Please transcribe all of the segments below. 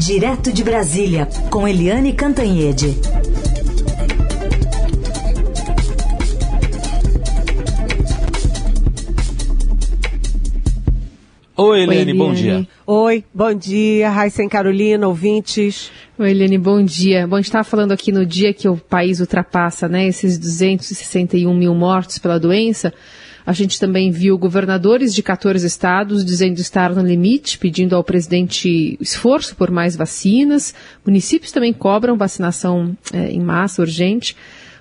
Direto de Brasília, com Eliane Cantanhede. Oi, Eliane, Oi, bom dia. Oi, bom dia, Raíssa Carolina, ouvintes. Oi, Eliane, bom dia. Bom, a gente estava falando aqui no dia que o país ultrapassa né, esses 261 mil mortos pela doença. A gente também viu governadores de 14 estados dizendo estar no limite, pedindo ao presidente esforço por mais vacinas. Municípios também cobram vacinação é, em massa urgente.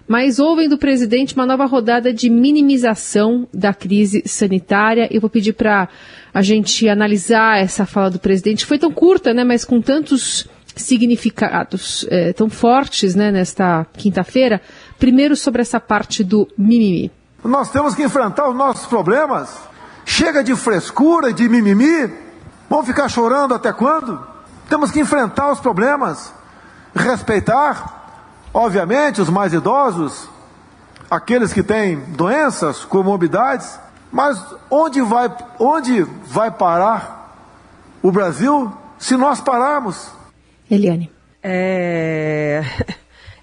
Mas ouvem do presidente uma nova rodada de minimização da crise sanitária. Eu vou pedir para a gente analisar essa fala do presidente. Foi tão curta, né, mas com tantos significados é, tão fortes né, nesta quinta-feira. Primeiro sobre essa parte do mimimi. Nós temos que enfrentar os nossos problemas. Chega de frescura e de mimimi. Vamos ficar chorando até quando? Temos que enfrentar os problemas, respeitar, obviamente, os mais idosos, aqueles que têm doenças, comorbidades. Mas onde vai, onde vai parar o Brasil se nós pararmos? Eliane. É...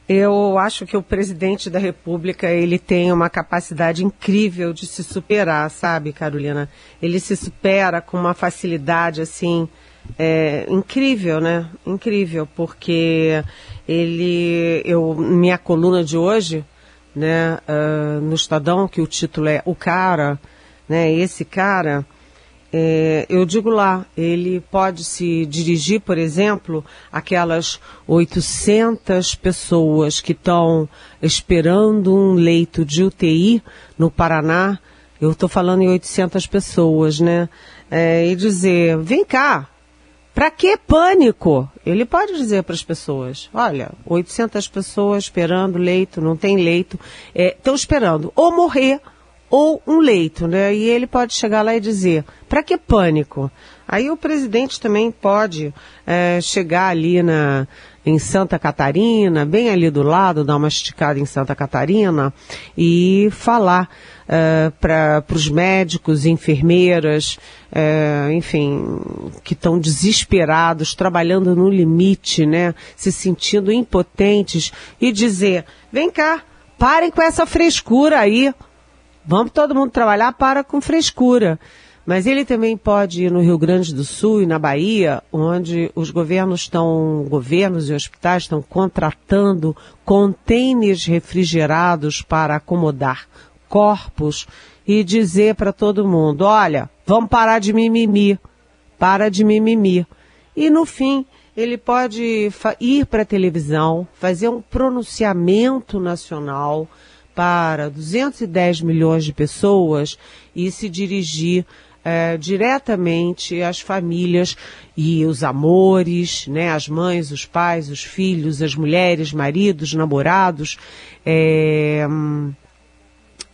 Eu acho que o presidente da República ele tem uma capacidade incrível de se superar, sabe, Carolina? Ele se supera com uma facilidade assim é, incrível, né? Incrível, porque ele, eu, minha coluna de hoje, né, uh, no Estadão, que o título é O Cara, né? Esse cara é, eu digo lá, ele pode se dirigir, por exemplo, aquelas 800 pessoas que estão esperando um leito de UTI no Paraná. Eu estou falando em 800 pessoas, né? É, e dizer: vem cá, para que pânico? Ele pode dizer para as pessoas: olha, 800 pessoas esperando leito, não tem leito, estão é, esperando ou morrer ou um leito, né? E ele pode chegar lá e dizer: para que pânico? Aí o presidente também pode é, chegar ali na, em Santa Catarina, bem ali do lado, dar uma esticada em Santa Catarina e falar é, para os médicos, enfermeiras, é, enfim, que estão desesperados, trabalhando no limite, né? Se sentindo impotentes e dizer: vem cá, parem com essa frescura aí. Vamos todo mundo trabalhar para com frescura. Mas ele também pode ir no Rio Grande do Sul e na Bahia, onde os governos estão, governos e hospitais estão contratando contêineres refrigerados para acomodar corpos e dizer para todo mundo, olha, vamos parar de mimimi, para de mimimi. E no fim, ele pode ir para a televisão, fazer um pronunciamento nacional, para 210 milhões de pessoas e se dirigir é, diretamente às famílias e os amores, né, as mães, os pais, os filhos, as mulheres, maridos, namorados, é,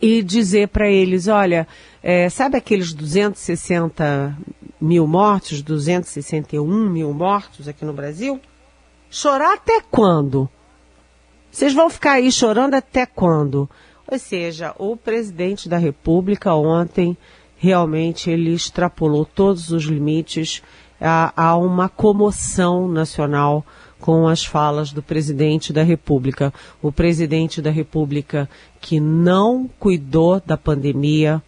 e dizer para eles, olha, é, sabe aqueles 260 mil mortos, 261 mil mortos aqui no Brasil? Chorar até quando? Vocês vão ficar aí chorando até quando? Ou seja, o presidente da República ontem realmente ele extrapolou todos os limites. Há uma comoção nacional com as falas do presidente da República. O presidente da República que não cuidou da pandemia,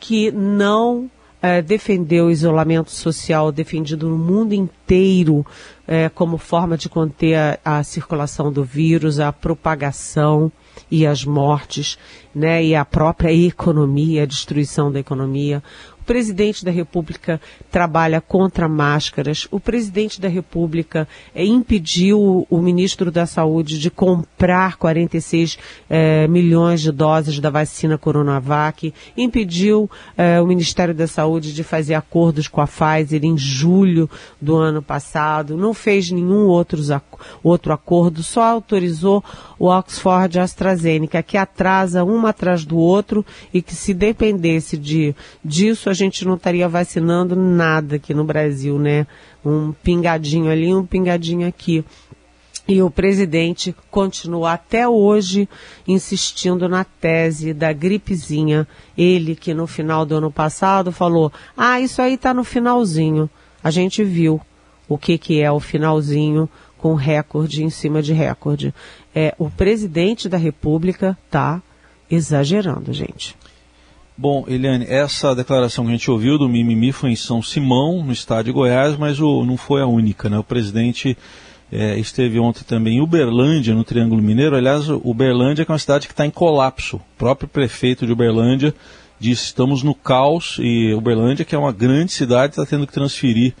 que não é, defendeu o isolamento social defendido no mundo inteiro é, como forma de conter a, a, circulação do vírus, a propagação e as mortes, né, e a própria economia, a destruição da economia. O presidente da República trabalha contra máscaras. O presidente da República é, impediu o ministro da Saúde de comprar 46 é, milhões de doses da vacina Coronavac. Impediu é, o Ministério da Saúde de fazer acordos com a Pfizer em julho do ano passado. Não fez nenhum outros, outro acordo, só autorizou o Oxford AstraZeneca, que atrasa um atrás do outro e que se dependesse de, disso, a gente não estaria vacinando nada aqui no Brasil, né? Um pingadinho ali, um pingadinho aqui. E o presidente continua até hoje insistindo na tese da gripezinha. Ele que no final do ano passado falou: ah, isso aí está no finalzinho. A gente viu. o que, que é o finalzinho com recorde em cima de recorde. É, o presidente da República está exagerando, gente. Bom, Eliane, essa declaração que a gente ouviu do Mimimi foi em São Simão, no estado de Goiás, mas o, não foi a única, né? O presidente é, esteve ontem também em Uberlândia, no Triângulo Mineiro. Aliás, Uberlândia é uma cidade que está em colapso. O próprio prefeito de Uberlândia disse estamos no caos e Uberlândia, que é uma grande cidade, está tendo que transferir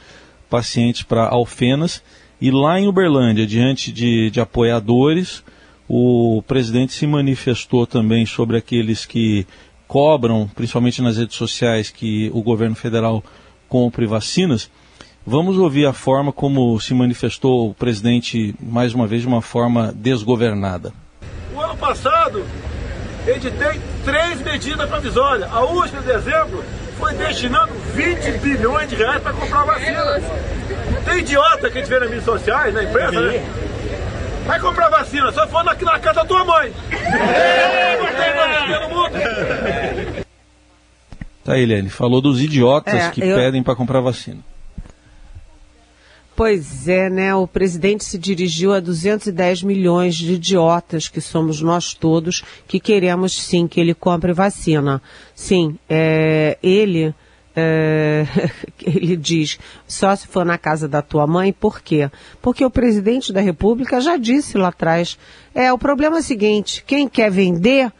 pacientes para Alfenas. E lá em Uberlândia, diante de, de apoiadores, o presidente se manifestou também sobre aqueles que cobram, principalmente nas redes sociais, que o governo federal compre vacinas. Vamos ouvir a forma como se manifestou o presidente, mais uma vez, de uma forma desgovernada. O ano passado, editei três medidas provisórias. A última, de dezembro, foi destinando 20 bilhões de reais para comprar vacina. Tem idiota que a gente vê nas mídias sociais, na imprensa, né? Vai comprar vacina, só for aqui na casa da tua mãe. Tá, Eliane, falou dos idiotas é, que eu... pedem para comprar vacina. Pois é, né? O presidente se dirigiu a 210 milhões de idiotas, que somos nós todos, que queremos sim que ele compre vacina. Sim, é, ele. É, ele diz, só se for na casa da tua mãe, por quê? Porque o presidente da República já disse lá atrás, é, o problema é o seguinte, quem quer vender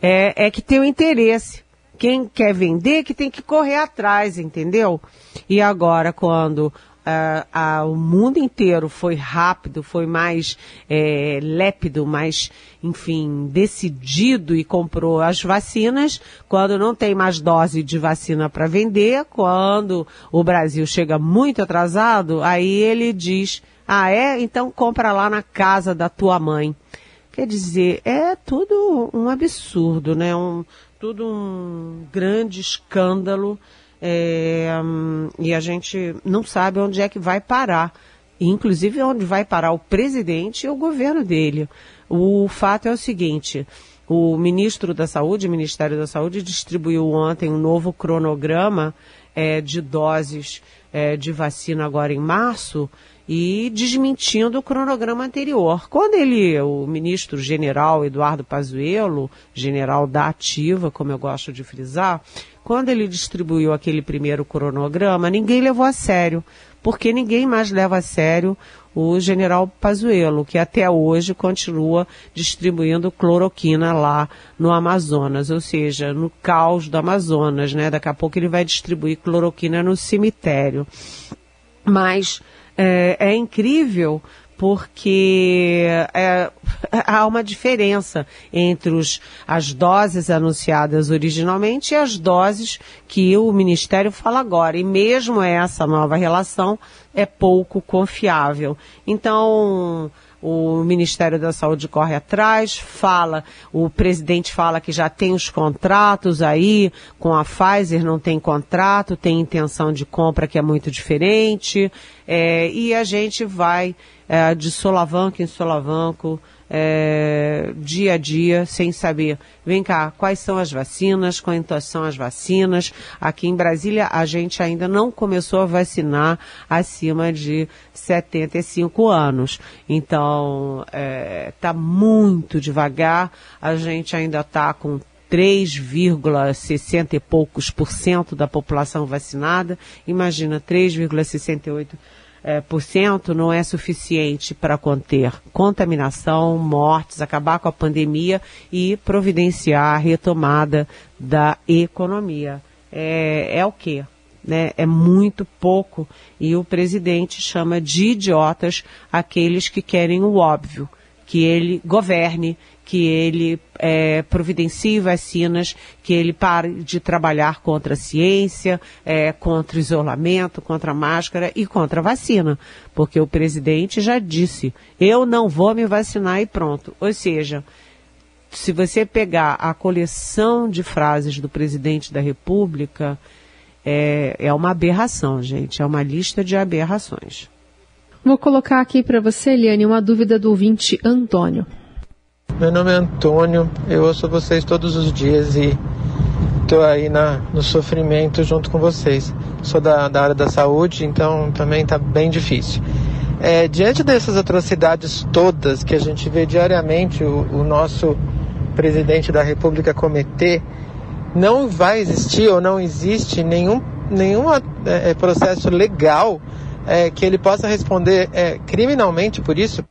é, é que tem o interesse. Quem quer vender que tem que correr atrás, entendeu? E agora, quando Uh, o mundo inteiro foi rápido, foi mais é, lépido, mais, enfim, decidido e comprou as vacinas. Quando não tem mais dose de vacina para vender, quando o Brasil chega muito atrasado, aí ele diz: Ah, é? Então compra lá na casa da tua mãe. Quer dizer, é tudo um absurdo, né? Um, tudo um grande escândalo. É, e a gente não sabe onde é que vai parar. Inclusive onde vai parar o presidente e o governo dele. O fato é o seguinte: o ministro da Saúde, o Ministério da Saúde, distribuiu ontem um novo cronograma é, de doses é, de vacina agora em março e desmentindo o cronograma anterior. Quando ele, o ministro general Eduardo Pazuello, general da ativa, como eu gosto de frisar, quando ele distribuiu aquele primeiro cronograma, ninguém levou a sério, porque ninguém mais leva a sério o general Pazuello, que até hoje continua distribuindo cloroquina lá no Amazonas, ou seja, no caos do Amazonas, né? Daqui a pouco ele vai distribuir cloroquina no cemitério. Mas é, é incrível porque é, há uma diferença entre os, as doses anunciadas originalmente e as doses que o Ministério fala agora. E mesmo essa nova relação é pouco confiável. Então, o Ministério da Saúde corre atrás, fala, o presidente fala que já tem os contratos aí, com a Pfizer não tem contrato, tem intenção de compra que é muito diferente, é, e a gente vai é, de solavanco em solavanco, é, dia a dia, sem saber, vem cá, quais são as vacinas, quantas são as vacinas. Aqui em Brasília, a gente ainda não começou a vacinar acima de 75 anos. Então, está é, tá muito devagar, a gente ainda está com 3,60 e poucos por cento da população vacinada. Imagina, 3,68 é, por cento não é suficiente para conter contaminação, mortes, acabar com a pandemia e providenciar a retomada da economia. É, é o quê? Né? É muito pouco e o presidente chama de idiotas aqueles que querem o óbvio, que ele governe, que ele é, providencie vacinas, que ele pare de trabalhar contra a ciência, é, contra o isolamento, contra a máscara e contra a vacina. Porque o presidente já disse, eu não vou me vacinar e pronto. Ou seja, se você pegar a coleção de frases do presidente da República, é, é uma aberração, gente. É uma lista de aberrações. Vou colocar aqui para você, Eliane, uma dúvida do ouvinte Antônio. Meu nome é Antônio, eu ouço vocês todos os dias e estou aí na, no sofrimento junto com vocês. Sou da, da área da saúde, então também está bem difícil. É, diante dessas atrocidades todas que a gente vê diariamente o, o nosso presidente da República cometer, não vai existir ou não existe nenhum, nenhum é, é, processo legal é, que ele possa responder é, criminalmente por isso?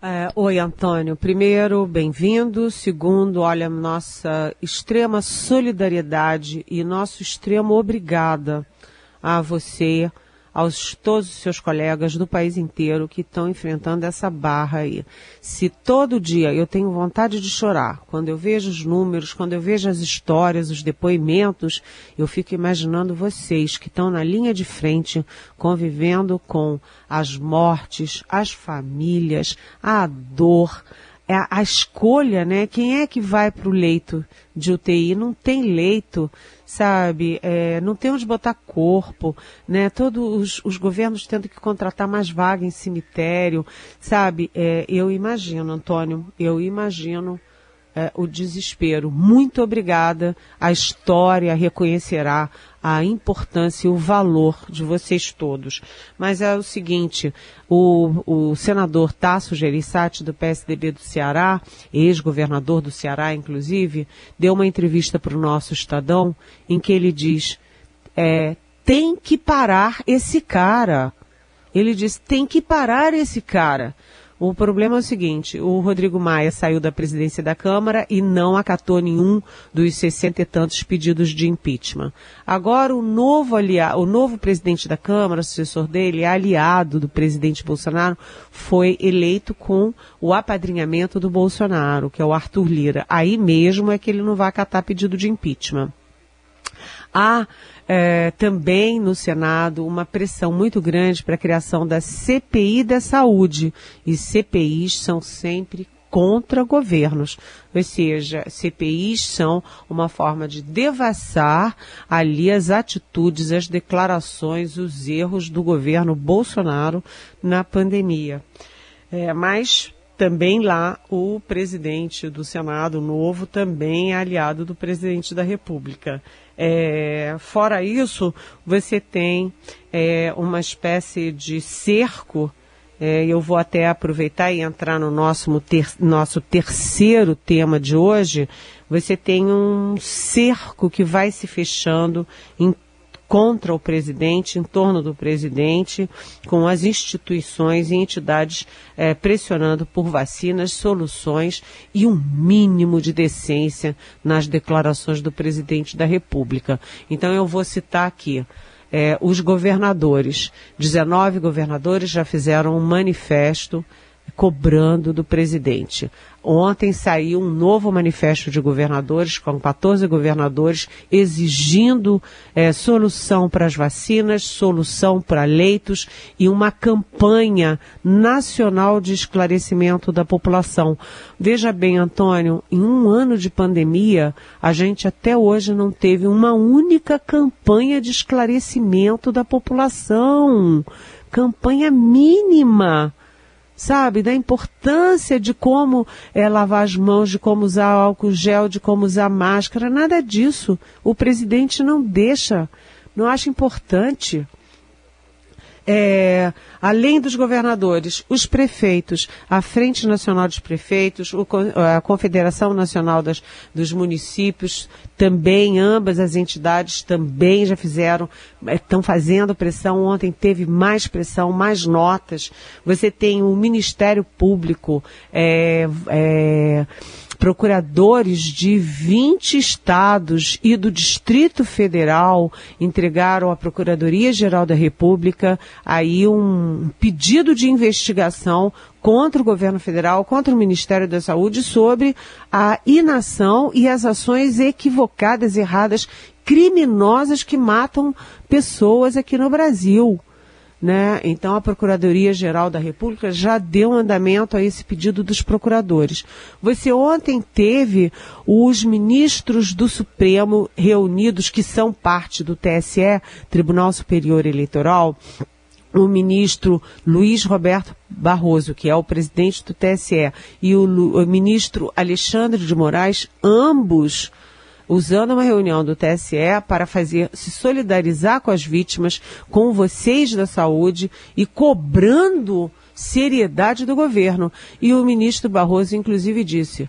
É, oi, Antônio. Primeiro, bem-vindo. Segundo, olha, nossa extrema solidariedade e nosso extremo obrigada a você aos todos os seus colegas do país inteiro que estão enfrentando essa barra aí. Se todo dia eu tenho vontade de chorar, quando eu vejo os números, quando eu vejo as histórias, os depoimentos, eu fico imaginando vocês que estão na linha de frente, convivendo com as mortes, as famílias, a dor, é a, a escolha, né? Quem é que vai para o leito de UTI? Não tem leito, sabe? É, não tem onde botar corpo, né? Todos os, os, governos tendo que contratar mais vaga em cemitério, sabe? É, eu imagino, Antônio, eu imagino é, o desespero. Muito obrigada. A história reconhecerá a importância e o valor de vocês todos. Mas é o seguinte, o, o senador Tasso Gereissati, do PSDB do Ceará, ex-governador do Ceará, inclusive, deu uma entrevista para o nosso Estadão em que ele diz, é, tem que parar esse cara. Ele diz, tem que parar esse cara. O problema é o seguinte, o Rodrigo Maia saiu da presidência da Câmara e não acatou nenhum dos sessenta e tantos pedidos de impeachment. Agora o novo aliado, o novo presidente da Câmara, sucessor dele, aliado do presidente Bolsonaro, foi eleito com o apadrinhamento do Bolsonaro, que é o Arthur Lira. Aí mesmo é que ele não vai acatar pedido de impeachment. Há é, também no Senado uma pressão muito grande para a criação da CPI da saúde. E CPIs são sempre contra governos. Ou seja, CPIs são uma forma de devassar ali as atitudes, as declarações, os erros do governo Bolsonaro na pandemia. É, mas também lá o presidente do Senado novo também é aliado do presidente da República. É, fora isso, você tem é, uma espécie de cerco. É, eu vou até aproveitar e entrar no nosso, ter, nosso terceiro tema de hoje. Você tem um cerco que vai se fechando em contra o presidente, em torno do presidente, com as instituições e entidades é, pressionando por vacinas, soluções e um mínimo de decência nas declarações do presidente da República. Então eu vou citar aqui. É, os governadores, 19 governadores já fizeram um manifesto cobrando do presidente. Ontem saiu um novo manifesto de governadores, com 14 governadores, exigindo é, solução para as vacinas, solução para leitos e uma campanha nacional de esclarecimento da população. Veja bem, Antônio, em um ano de pandemia, a gente até hoje não teve uma única campanha de esclarecimento da população. Campanha mínima sabe? Da importância de como é, lavar as mãos, de como usar álcool gel, de como usar máscara, nada disso. O presidente não deixa, não acha importante é, além dos governadores, os prefeitos, a Frente Nacional dos Prefeitos, o, a Confederação Nacional das, dos Municípios, também, ambas as entidades também já fizeram, estão fazendo pressão. Ontem teve mais pressão, mais notas. Você tem o Ministério Público, é, é, Procuradores de 20 estados e do Distrito Federal entregaram à Procuradoria-Geral da República aí um pedido de investigação contra o governo federal, contra o Ministério da Saúde sobre a inação e as ações equivocadas, erradas, criminosas que matam pessoas aqui no Brasil. Né? Então a Procuradoria-Geral da República já deu andamento a esse pedido dos procuradores. Você ontem teve os ministros do Supremo reunidos, que são parte do TSE, Tribunal Superior Eleitoral, o ministro Luiz Roberto Barroso, que é o presidente do TSE, e o, o ministro Alexandre de Moraes, ambos usando uma reunião do TSE para fazer se solidarizar com as vítimas, com vocês da saúde e cobrando seriedade do governo. E o ministro Barroso, inclusive, disse: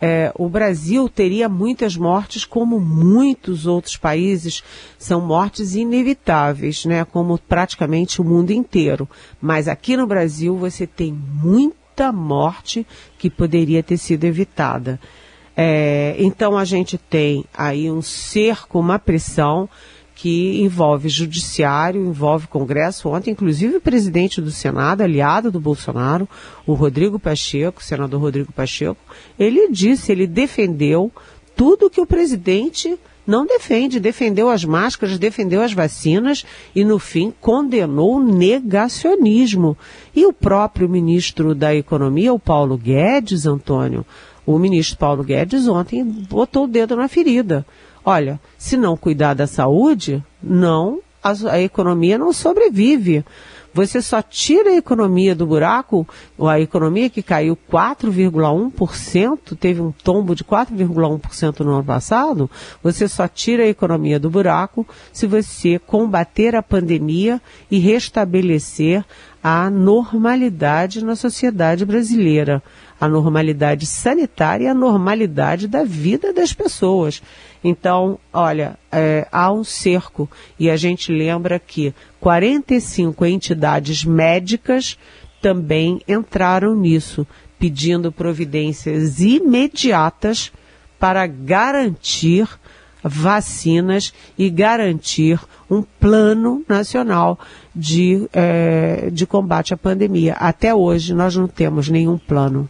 é, o Brasil teria muitas mortes, como muitos outros países, são mortes inevitáveis, né? Como praticamente o mundo inteiro. Mas aqui no Brasil você tem muita morte que poderia ter sido evitada. É, então a gente tem aí um cerco, uma pressão que envolve judiciário, envolve Congresso. Ontem, inclusive, o presidente do Senado, aliado do Bolsonaro, o Rodrigo Pacheco, senador Rodrigo Pacheco, ele disse, ele defendeu tudo que o presidente não defende, defendeu as máscaras, defendeu as vacinas e, no fim, condenou o negacionismo. E o próprio ministro da Economia, o Paulo Guedes, Antônio, o ministro Paulo Guedes ontem botou o dedo na ferida. Olha, se não cuidar da saúde, não, a, a economia não sobrevive. Você só tira a economia do buraco, a economia que caiu 4,1%, teve um tombo de 4,1% no ano passado, você só tira a economia do buraco se você combater a pandemia e restabelecer a normalidade na sociedade brasileira a normalidade sanitária e a normalidade da vida das pessoas. Então, olha, é, há um cerco e a gente lembra que 45 entidades médicas também entraram nisso, pedindo providências imediatas para garantir vacinas e garantir um plano nacional de, é, de combate à pandemia. Até hoje nós não temos nenhum plano.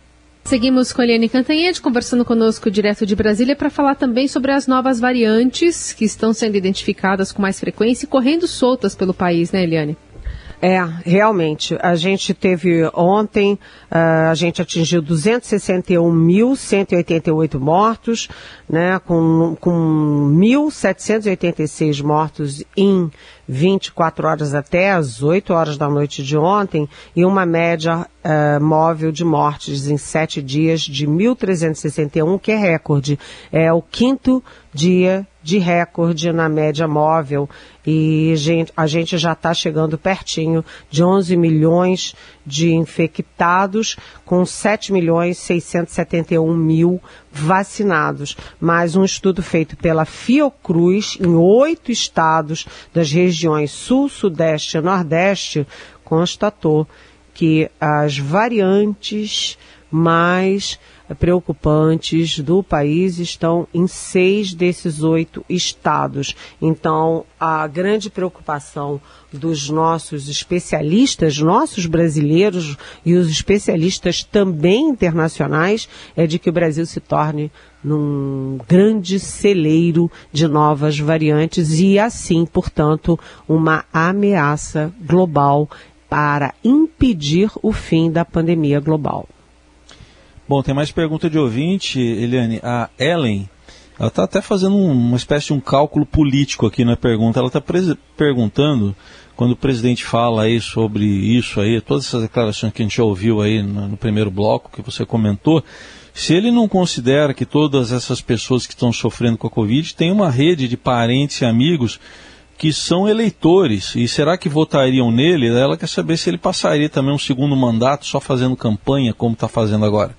Seguimos com a Eliane Cantanhede, conversando conosco direto de Brasília, para falar também sobre as novas variantes que estão sendo identificadas com mais frequência e correndo soltas pelo país, né, Eliane? É, realmente. A gente teve ontem, uh, a gente atingiu 261.188 mortos, né, com, com 1.786 mortos em 24 horas até as 8 horas da noite de ontem, e uma média uh, móvel de mortes em sete dias de 1.361, que é recorde. É o quinto dia de recorde na média móvel e gente, a gente já está chegando pertinho de 11 milhões de infectados, com 7 milhões 671 mil vacinados. Mais um estudo feito pela Fiocruz em oito estados das regiões Sul, Sudeste e Nordeste constatou que as variantes mais preocupantes do país estão em seis desses oito estados. Então, a grande preocupação dos nossos especialistas, nossos brasileiros e os especialistas também internacionais, é de que o Brasil se torne num grande celeiro de novas variantes e assim, portanto, uma ameaça global para impedir o fim da pandemia global. Bom, tem mais pergunta de ouvinte, Eliane. A Ellen, ela está até fazendo um, uma espécie de um cálculo político aqui na pergunta. Ela está perguntando, quando o presidente fala aí sobre isso aí, todas essas declarações que a gente já ouviu aí no, no primeiro bloco, que você comentou, se ele não considera que todas essas pessoas que estão sofrendo com a Covid têm uma rede de parentes e amigos que são eleitores, e será que votariam nele? Ela quer saber se ele passaria também um segundo mandato só fazendo campanha, como está fazendo agora.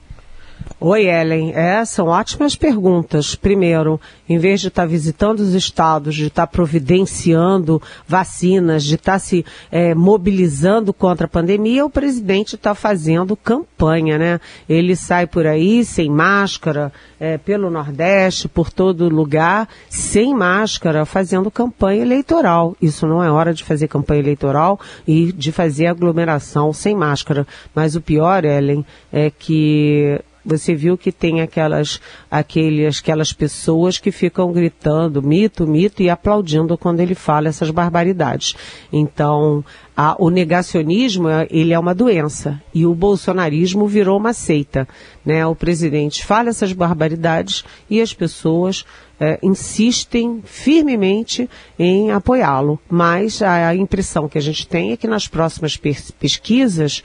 Oi, Ellen. É, são ótimas perguntas. Primeiro, em vez de estar tá visitando os estados, de estar tá providenciando vacinas, de estar tá se é, mobilizando contra a pandemia, o presidente está fazendo campanha, né? Ele sai por aí sem máscara, é, pelo Nordeste, por todo lugar, sem máscara, fazendo campanha eleitoral. Isso não é hora de fazer campanha eleitoral e de fazer aglomeração sem máscara. Mas o pior, Ellen, é que você viu que tem aquelas, aqueles, aquelas pessoas que ficam gritando mito, mito e aplaudindo quando ele fala essas barbaridades. Então, a, o negacionismo, ele é uma doença e o bolsonarismo virou uma seita. Né? O presidente fala essas barbaridades e as pessoas é, insistem firmemente em apoiá-lo. Mas a, a impressão que a gente tem é que nas próximas pesquisas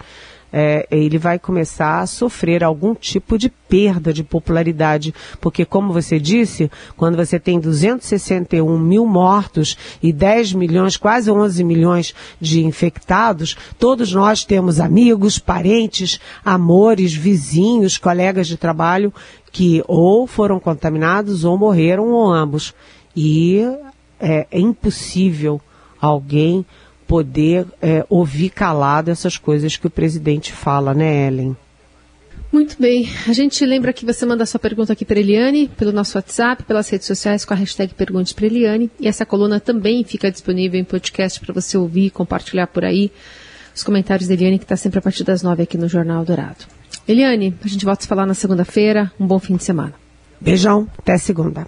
é, ele vai começar a sofrer algum tipo de perda de popularidade, porque como você disse, quando você tem 261 mil mortos e 10 milhões, quase 11 milhões de infectados, todos nós temos amigos, parentes, amores, vizinhos, colegas de trabalho que ou foram contaminados ou morreram ou ambos. E é, é impossível alguém poder é, ouvir calado essas coisas que o presidente fala, né, Ellen? Muito bem. A gente lembra que você manda sua pergunta aqui para Eliane, pelo nosso WhatsApp, pelas redes sociais com a hashtag Pergunte para Eliane. E essa coluna também fica disponível em podcast para você ouvir e compartilhar por aí os comentários da Eliane, que está sempre a partir das nove aqui no Jornal Dourado. Eliane, a gente volta a falar na segunda-feira. Um bom fim de semana. Beijão, até segunda.